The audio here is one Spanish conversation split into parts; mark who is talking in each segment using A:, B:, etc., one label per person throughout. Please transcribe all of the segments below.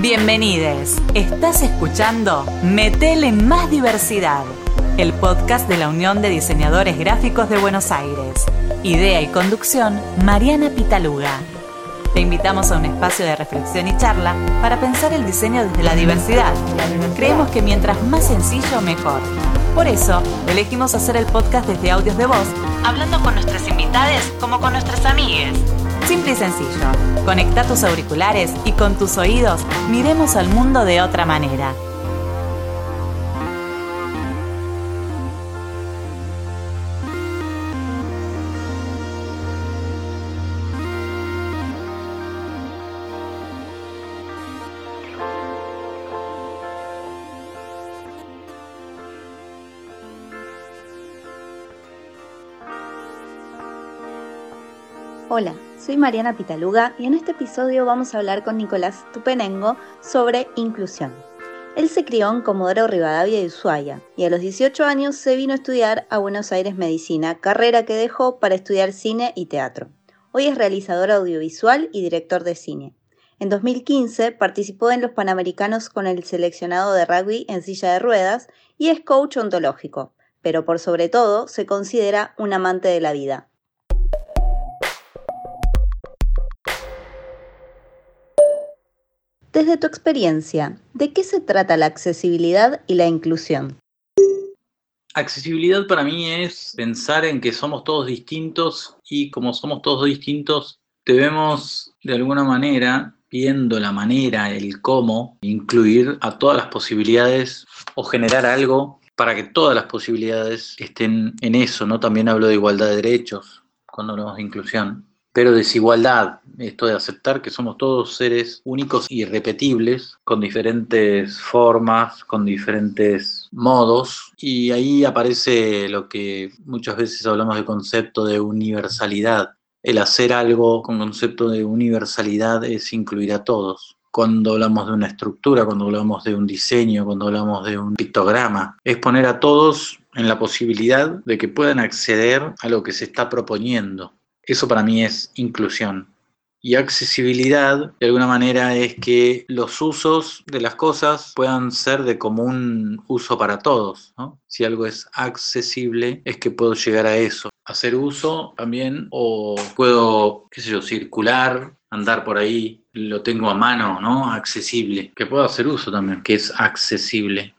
A: Bienvenides. Estás escuchando Metele Más Diversidad, el podcast de la Unión de Diseñadores Gráficos de Buenos Aires. Idea y conducción, Mariana Pitaluga. Te invitamos a un espacio de reflexión y charla para pensar el diseño desde la diversidad. Creemos que mientras más sencillo, mejor. Por eso, elegimos hacer el podcast desde audios de voz, hablando con nuestras invitadas como con nuestras amigas. Simple y sencillo. Conecta tus auriculares y con tus oídos miremos al mundo de otra manera.
B: Hola, soy Mariana Pitaluga y en este episodio vamos a hablar con Nicolás Tupenengo sobre inclusión. Él se crió en Comodoro Rivadavia y Ushuaia y a los 18 años se vino a estudiar a Buenos Aires Medicina, carrera que dejó para estudiar cine y teatro. Hoy es realizador audiovisual y director de cine. En 2015 participó en los Panamericanos con el seleccionado de rugby en silla de ruedas y es coach ontológico, pero por sobre todo se considera un amante de la vida. Desde tu experiencia, ¿de qué se trata la accesibilidad y la inclusión?
C: Accesibilidad para mí es pensar en que somos todos distintos y como somos todos distintos, debemos de alguna manera, viendo la manera, el cómo, incluir a todas las posibilidades o generar algo para que todas las posibilidades estén en eso, ¿no? También hablo de igualdad de derechos cuando hablamos de inclusión pero desigualdad, esto de aceptar que somos todos seres únicos y irrepetibles, con diferentes formas, con diferentes modos, y ahí aparece lo que muchas veces hablamos de concepto de universalidad. El hacer algo con concepto de universalidad es incluir a todos cuando hablamos de una estructura, cuando hablamos de un diseño, cuando hablamos de un pictograma. Es poner a todos en la posibilidad de que puedan acceder a lo que se está proponiendo. Eso para mí es inclusión. Y accesibilidad, de alguna manera, es que los usos de las cosas puedan ser de común uso para todos. Si algo es accesible, es que puedo llegar a eso. Hacer uso también, o puedo, qué sé yo, circular, andar por ahí, lo tengo a mano, ¿no? Accesible. Que puedo hacer uso también, que es accesible.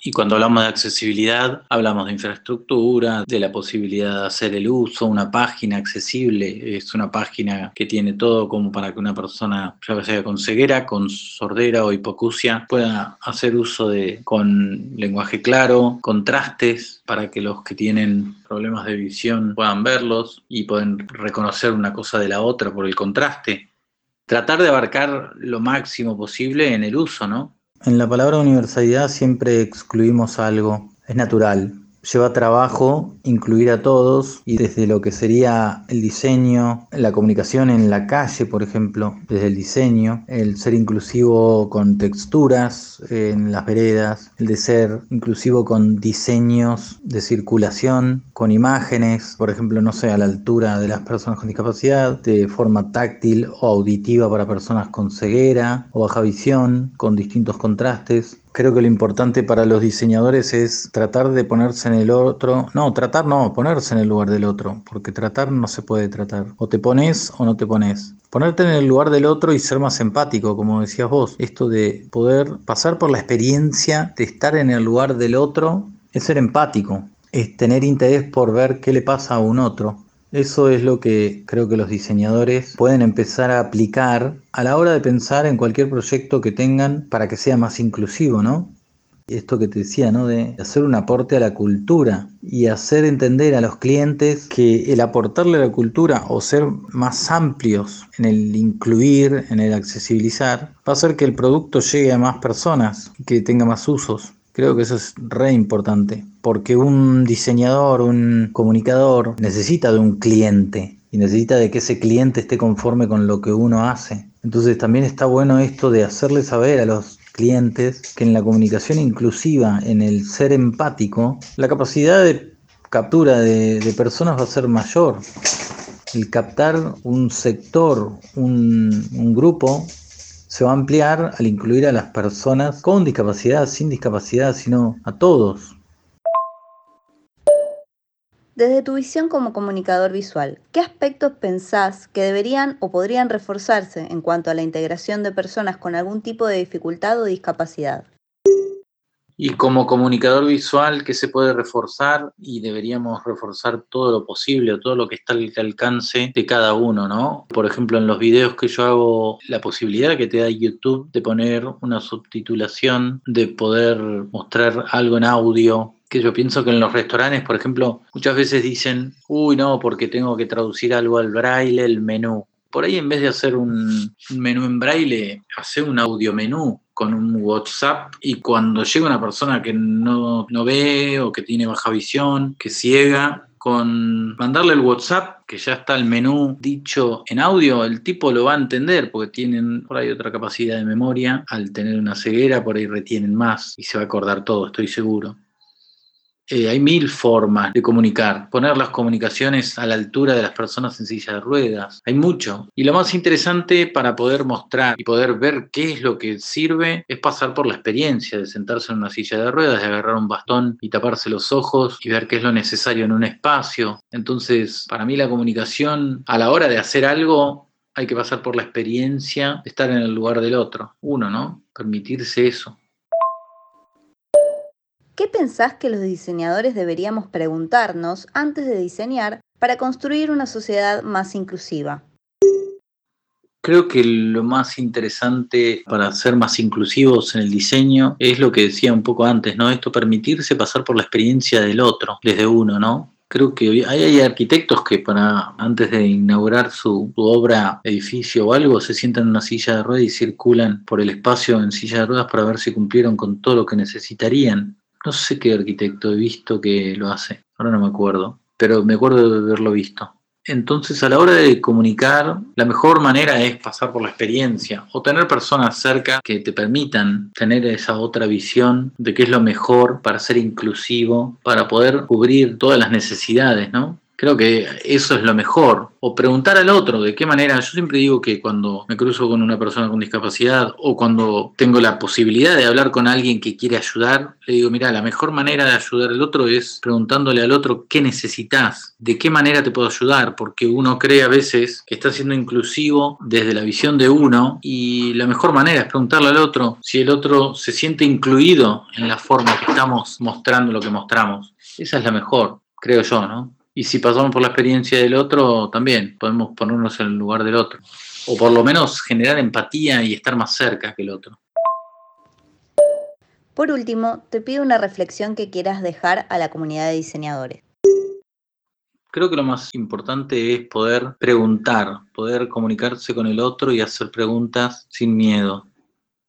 C: Y cuando hablamos de accesibilidad, hablamos de infraestructura, de la posibilidad de hacer el uso, una página accesible, es una página que tiene todo como para que una persona, ya sea con ceguera, con sordera o hipocusia, pueda hacer uso de con lenguaje claro, contrastes para que los que tienen problemas de visión puedan verlos y pueden reconocer una cosa de la otra por el contraste. Tratar de abarcar lo máximo posible en el uso, ¿no?
D: En la palabra universalidad siempre excluimos algo, es natural, lleva trabajo incluir a todos y desde lo que sería el diseño, la comunicación en la calle, por ejemplo, desde el diseño, el ser inclusivo con texturas en las veredas, el de ser inclusivo con diseños de circulación, con imágenes, por ejemplo, no sé, a la altura de las personas con discapacidad, de forma táctil o auditiva para personas con ceguera o baja visión, con distintos contrastes, Creo que lo importante para los diseñadores es tratar de ponerse en el otro, no, tratar no, ponerse en el lugar del otro, porque tratar no se puede tratar. O te pones o no te pones. Ponerte en el lugar del otro y ser más empático, como decías vos. Esto de poder pasar por la experiencia de estar en el lugar del otro es ser empático, es tener interés por ver qué le pasa a un otro. Eso es lo que creo que los diseñadores pueden empezar a aplicar a la hora de pensar en cualquier proyecto que tengan para que sea más inclusivo, ¿no? Esto que te decía, ¿no? De hacer un aporte a la cultura y hacer entender a los clientes que el aportarle a la cultura o ser más amplios en el incluir, en el accesibilizar, va a hacer que el producto llegue a más personas, que tenga más usos. Creo que eso es re importante, porque un diseñador, un comunicador necesita de un cliente y necesita de que ese cliente esté conforme con lo que uno hace. Entonces también está bueno esto de hacerle saber a los clientes que en la comunicación inclusiva, en el ser empático, la capacidad de captura de, personas va a ser mayor. El captar un sector, un, grupo, se va a ampliar al incluir a las personas con discapacidad, sin discapacidad, sino a todos.
B: Desde tu visión como comunicador visual, ¿qué aspectos pensás que deberían o podrían reforzarse en cuanto a la integración de personas con algún tipo de dificultad o discapacidad?
C: Y como comunicador visual, ¿qué se puede reforzar? Y deberíamos reforzar todo lo posible todo lo que está al alcance de cada uno, ¿no? Por ejemplo, en los videos que yo hago, la posibilidad que te da YouTube de poner una subtitulación, de poder mostrar algo en audio, que yo pienso que en los restaurantes, por ejemplo, muchas veces dicen, uy, no, porque tengo que traducir algo al braille, el menú. Por ahí en vez de hacer un menú en braille, hace un audio menú con un WhatsApp y cuando llega una persona que no, no ve o que tiene baja visión, que ciega, con mandarle el WhatsApp, que ya está el menú dicho en audio, el tipo lo va a entender porque tienen por ahí otra capacidad de memoria. Al tener una ceguera, por ahí retienen más y se va a acordar todo, estoy seguro. Eh, hay mil formas de comunicar, poner las comunicaciones a la altura de las personas en silla de ruedas. Hay mucho. Y lo más interesante para poder mostrar y poder ver qué es lo que sirve es pasar por la experiencia de sentarse en una silla de ruedas, de agarrar un bastón y taparse los ojos y ver qué es lo necesario en un espacio. Entonces, para mí la comunicación a la hora de hacer algo hay que pasar por la experiencia de estar en el lugar del otro. Uno, ¿no? Permitirse eso.
B: ¿Qué pensás que los diseñadores deberíamos preguntarnos antes de diseñar para construir una sociedad más inclusiva?
C: Creo que lo más interesante para ser más inclusivos en el diseño es lo que decía un poco antes, ¿no? Esto permitirse pasar por la experiencia del otro, desde uno, ¿no? Creo que hay, arquitectos que para antes de inaugurar su, su, obra, edificio o algo, se sientan en una silla de ruedas y circulan por el espacio en silla de ruedas para ver si cumplieron con todo lo que necesitarían. No sé qué arquitecto he visto que lo hace, ahora no me acuerdo, pero me acuerdo de haberlo visto. Entonces, a la hora de comunicar, la mejor manera es pasar por la experiencia o tener personas cerca que te permitan tener esa otra visión de qué es lo mejor para ser inclusivo, para poder cubrir todas las necesidades, ¿no? Creo que eso es lo mejor. O preguntar al otro de qué manera. Yo siempre digo que cuando me cruzo con una persona con discapacidad o cuando tengo la posibilidad de hablar con alguien que quiere ayudar, le digo, mira, la mejor manera de ayudar al otro es preguntándole al otro qué necesitas, de qué manera te puedo ayudar, porque uno cree a veces que está siendo inclusivo desde la visión de uno y la mejor manera es preguntarle al otro si el otro se siente incluido en la forma que estamos mostrando lo que mostramos. Esa es la mejor, creo yo, ¿no? Y si pasamos por la experiencia del otro, también podemos ponernos en el lugar del otro. O por lo menos generar empatía y estar más cerca que el otro.
B: Por último, te pido una reflexión que quieras dejar a la comunidad de diseñadores.
C: Creo que lo más importante es poder preguntar, poder comunicarse con el otro y hacer preguntas sin miedo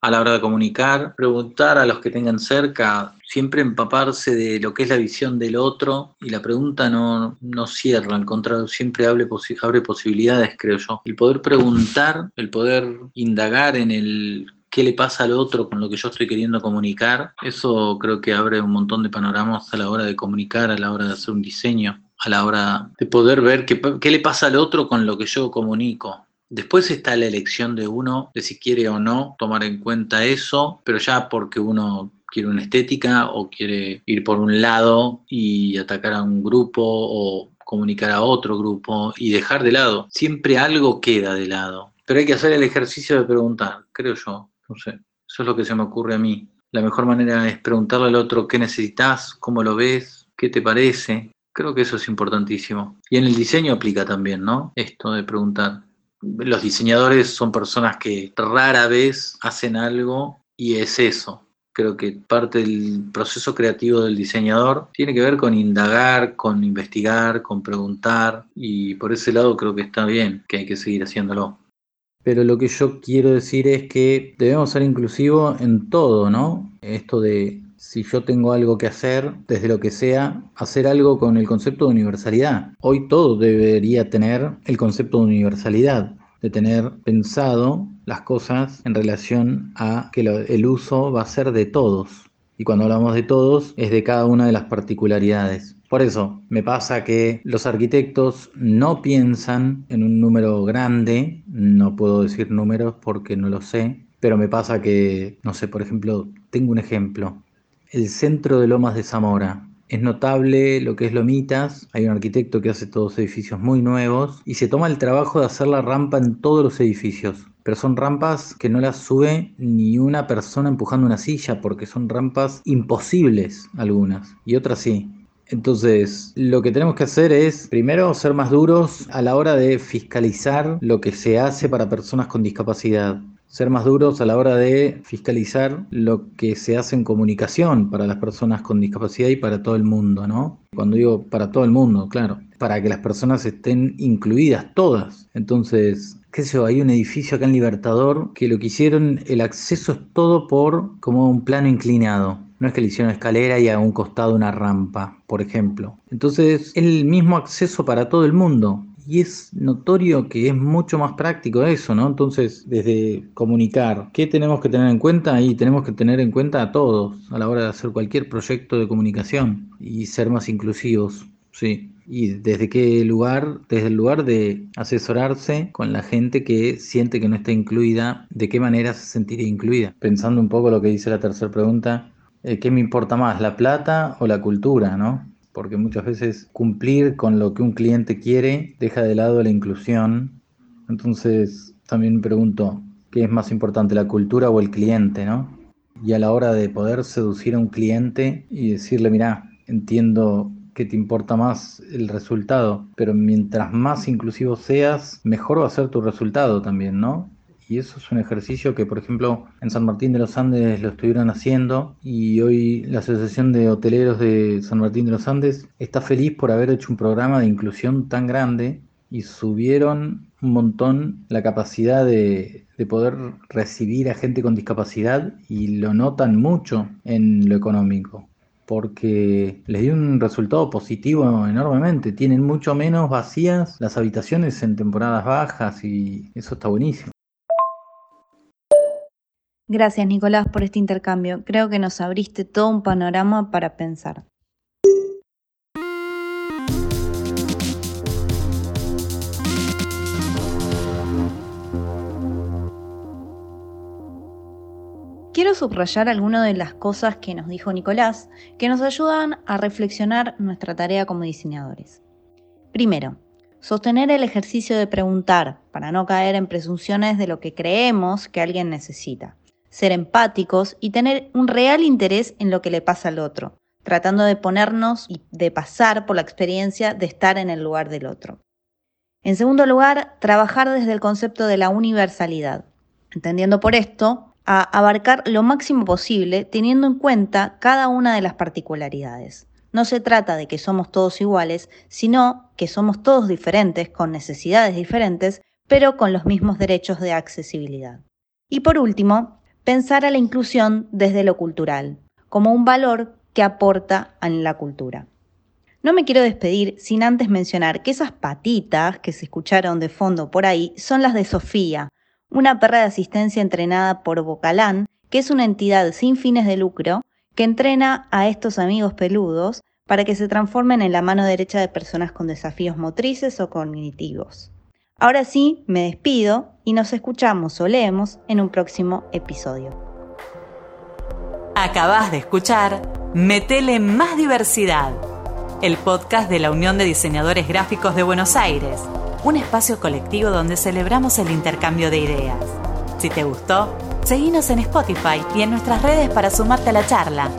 C: a la hora de comunicar, preguntar a los que tengan cerca, siempre empaparse de lo que es la visión del otro y la pregunta no, no cierra, al contrario, siempre abre, abre posibilidades, creo yo. El poder preguntar, el poder indagar en el qué le pasa al otro con lo que yo estoy queriendo comunicar, eso creo que abre un montón de panoramas a la hora de comunicar, a la hora de hacer un diseño, a la hora de poder ver qué, qué le pasa al otro con lo que yo comunico. Después está la elección de uno de si quiere o no tomar en cuenta eso, pero ya porque uno quiere una estética o quiere ir por un lado y atacar a un grupo o comunicar a otro grupo y dejar de lado. Siempre algo queda de lado. Pero hay que hacer el ejercicio de preguntar, creo yo. No sé, eso es lo que se me ocurre a mí. La mejor manera es preguntarle al otro qué necesitas, cómo lo ves, qué te parece. Creo que eso es importantísimo. Y en el diseño aplica también, ¿no? Esto de preguntar los diseñadores son personas que rara vez hacen algo y es eso. Creo que parte del proceso creativo del diseñador tiene que ver con indagar, con investigar, con preguntar y por ese lado creo que está bien, que hay que seguir haciéndolo.
D: Pero lo que yo quiero decir es que debemos ser inclusivos en todo, ¿no? Esto de si yo tengo algo que hacer, desde lo que sea, hacer algo con el concepto de universalidad. Hoy todo debería tener el concepto de universalidad, de tener pensado las cosas en relación a que el uso va a ser de todos. Y cuando hablamos de todos, es de cada una de las particularidades. Por eso me pasa que los arquitectos no piensan en un número grande, no puedo decir números porque no lo sé,
C: Pero me pasa que, no sé, por ejemplo, tengo un ejemplo. El centro de Lomas de Zamora. Es notable lo que es Lomitas. Hay un arquitecto que hace todos edificios muy nuevos y se toma el trabajo de hacer la rampa en todos los edificios. Pero son rampas que no las sube ni una persona empujando una silla porque son rampas imposibles algunas y otras sí. Entonces, lo que tenemos que hacer es, primero, ser más duros a la hora de fiscalizar lo que se hace para personas con discapacidad. Ser más duros a la hora de fiscalizar lo que se hace en comunicación para las personas con discapacidad y para todo el mundo, ¿no? Cuando digo para todo el mundo, claro, para que las personas estén incluidas todas. Entonces, qué sé yo, hay un edificio acá en Libertador que lo que hicieron, el acceso es todo por como un plano inclinado. No es que le hicieron escalera y a un costado una rampa, por ejemplo. Entonces es el mismo acceso para todo el mundo. Y es notorio que es mucho más práctico eso, ¿no? Entonces, desde comunicar, ¿qué tenemos que tener en cuenta? Y tenemos que tener en cuenta a todos a la hora de hacer cualquier proyecto de comunicación y ser más inclusivos, sí. Y desde qué lugar, desde el lugar de asesorarse con la gente que siente que no está incluida, de qué manera se sentiría incluida. Pensando un poco lo que dice la tercera pregunta, eh, ¿qué me importa más, la plata o la cultura, no? Porque muchas veces cumplir con lo que un cliente quiere deja de lado la inclusión. Entonces, también me pregunto, ¿qué es más importante, la cultura o el cliente, no? Y a la hora de poder seducir a un cliente y decirle, mira, entiendo que te importa más el resultado, pero mientras más inclusivo seas, mejor va a ser tu resultado también, ¿no? Y eso es un ejercicio que, por ejemplo, en San Martín de los Andes lo estuvieron haciendo y hoy la Asociación de Hoteleros de San Martín de los Andes está feliz por haber hecho un programa de inclusión tan grande y subieron un montón la capacidad de, de poder recibir a gente con discapacidad y lo notan mucho en lo económico porque les dio un resultado positivo enormemente. Tienen mucho menos vacías las habitaciones en temporadas bajas y eso está buenísimo.
B: Gracias Nicolás por este intercambio. Creo que nos abriste todo un panorama para pensar. Quiero subrayar algunas de las cosas que nos dijo Nicolás que nos ayudan a reflexionar nuestra tarea como diseñadores. Primero, sostener el ejercicio de preguntar para no caer en presunciones de lo que creemos que alguien necesita ser empáticos y tener un real interés en lo que le pasa al otro, tratando de ponernos y de pasar por la experiencia de estar en el lugar del otro. En segundo lugar, trabajar desde el concepto de la universalidad, entendiendo por esto a abarcar lo máximo posible teniendo en cuenta cada una de las particularidades. No se trata de que somos todos iguales, sino que somos todos diferentes, con necesidades diferentes, pero con los mismos derechos de accesibilidad. Y por último, pensar a la inclusión desde lo cultural, como un valor que aporta en la cultura. No me quiero despedir sin antes mencionar que esas patitas que se escucharon de fondo por ahí son las de Sofía, una perra de asistencia entrenada por Bocalán, que es una entidad sin fines de lucro que entrena a estos amigos peludos para que se transformen en la mano derecha de personas con desafíos motrices o cognitivos. Ahora sí, me despido y nos escuchamos o leemos en un próximo episodio.
A: Acabas de escuchar Metele Más Diversidad, el podcast de la Unión de Diseñadores Gráficos de Buenos Aires, un espacio colectivo donde celebramos el intercambio de ideas. Si te gustó, seguinos en Spotify y en nuestras redes para sumarte a la charla.